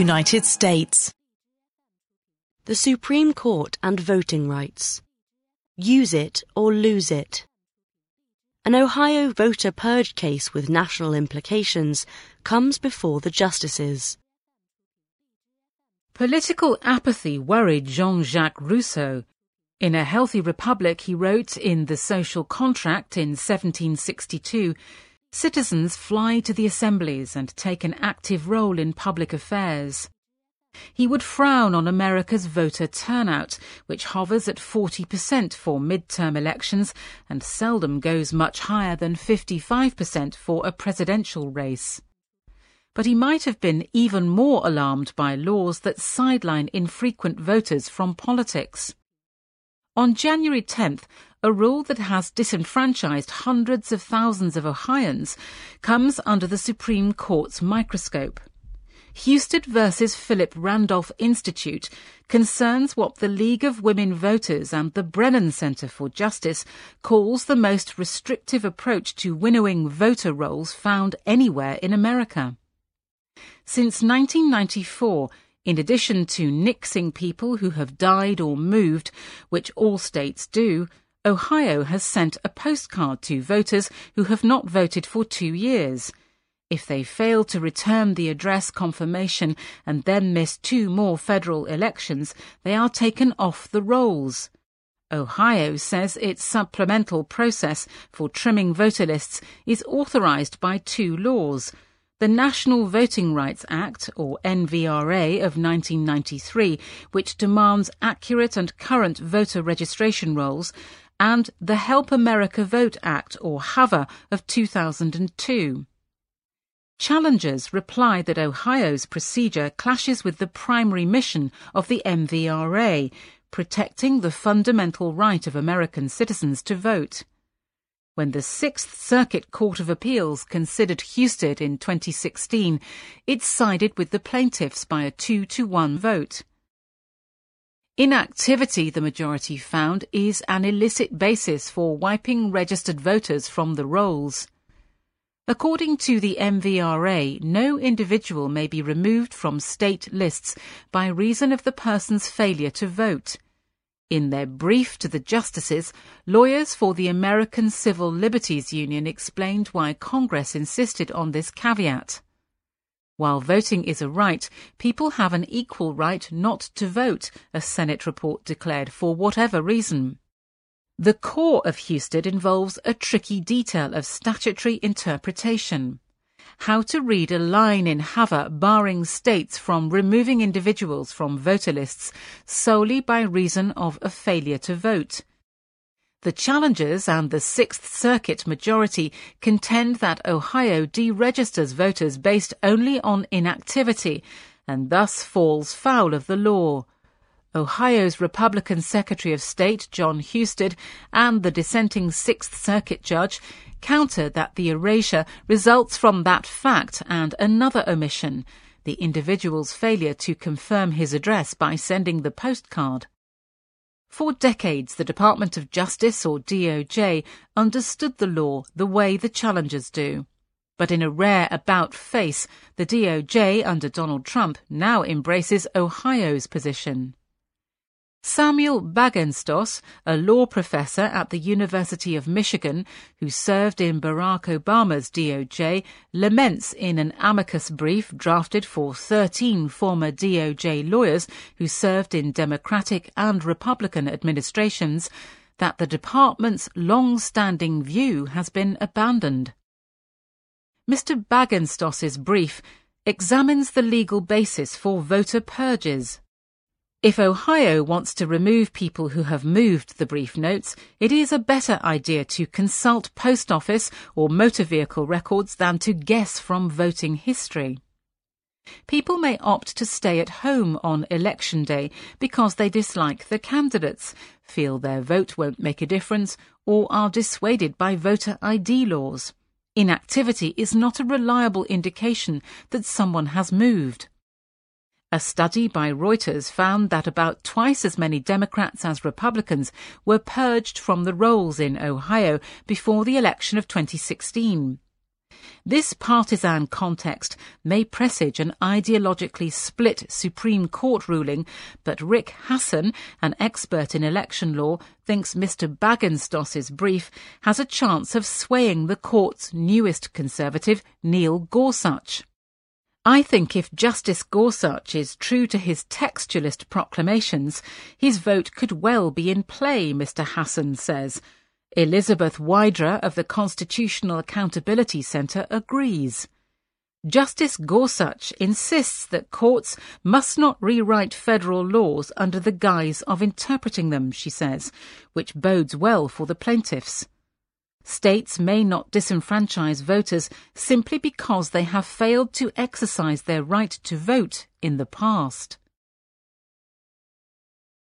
United States. The Supreme Court and voting rights. Use it or lose it. An Ohio voter purge case with national implications comes before the justices. Political apathy worried Jean Jacques Rousseau. In A Healthy Republic, he wrote in The Social Contract in 1762 Citizens fly to the assemblies and take an active role in public affairs. He would frown on America's voter turnout, which hovers at 40% for midterm elections and seldom goes much higher than 55% for a presidential race. But he might have been even more alarmed by laws that sideline infrequent voters from politics. On January 10th, a rule that has disenfranchised hundreds of thousands of Ohioans comes under the Supreme Court's microscope. Husted versus Philip Randolph Institute concerns what the League of Women Voters and the Brennan Center for Justice calls the most restrictive approach to winnowing voter rolls found anywhere in America. Since 1994, in addition to nixing people who have died or moved, which all states do, Ohio has sent a postcard to voters who have not voted for two years. If they fail to return the address confirmation and then miss two more federal elections, they are taken off the rolls. Ohio says its supplemental process for trimming voter lists is authorized by two laws. The National Voting Rights Act, or NVRA, of 1993, which demands accurate and current voter registration rolls, and the Help America Vote Act, or HAVA, of 2002. Challengers reply that Ohio's procedure clashes with the primary mission of the NVRA, protecting the fundamental right of American citizens to vote. When the Sixth Circuit Court of Appeals considered Husted in 2016, it sided with the plaintiffs by a two to one vote. Inactivity, the majority found, is an illicit basis for wiping registered voters from the rolls. According to the NVRA, no individual may be removed from state lists by reason of the person's failure to vote. In their brief to the justices, lawyers for the American Civil Liberties Union explained why Congress insisted on this caveat. While voting is a right, people have an equal right not to vote, a Senate report declared, for whatever reason. The core of Husted involves a tricky detail of statutory interpretation. How to read a line in HAVA barring states from removing individuals from voter lists solely by reason of a failure to vote. The challengers and the Sixth Circuit majority contend that Ohio deregisters voters based only on inactivity and thus falls foul of the law. Ohio's Republican Secretary of State John Husted and the dissenting Sixth Circuit judge counter that the erasure results from that fact and another omission, the individual's failure to confirm his address by sending the postcard. For decades, the Department of Justice, or DOJ, understood the law the way the challengers do. But in a rare about face, the DOJ under Donald Trump now embraces Ohio's position. Samuel Bagenstos, a law professor at the University of Michigan who served in Barack Obama's DOJ, laments in an amicus brief drafted for 13 former DOJ lawyers who served in Democratic and Republican administrations that the department's long-standing view has been abandoned. Mr. Bagenstos's brief examines the legal basis for voter purges. If Ohio wants to remove people who have moved, the brief notes, it is a better idea to consult post office or motor vehicle records than to guess from voting history. People may opt to stay at home on election day because they dislike the candidates, feel their vote won't make a difference, or are dissuaded by voter ID laws. Inactivity is not a reliable indication that someone has moved. A study by Reuters found that about twice as many Democrats as Republicans were purged from the rolls in Ohio before the election of 2016. This partisan context may presage an ideologically split Supreme Court ruling, but Rick Hasen, an expert in election law, thinks Mr Bagenstos's brief has a chance of swaying the court's newest conservative, Neil Gorsuch. I think if Justice Gorsuch is true to his textualist proclamations, his vote could well be in play, Mr Hasen says. Elizabeth Wydra of the Constitutional Accountability Centre agrees. Justice Gorsuch insists that courts must not rewrite federal laws under the guise of interpreting them, she says, which bodes well for the plaintiffs. States may not disenfranchise voters simply because they have failed to exercise their right to vote in the past.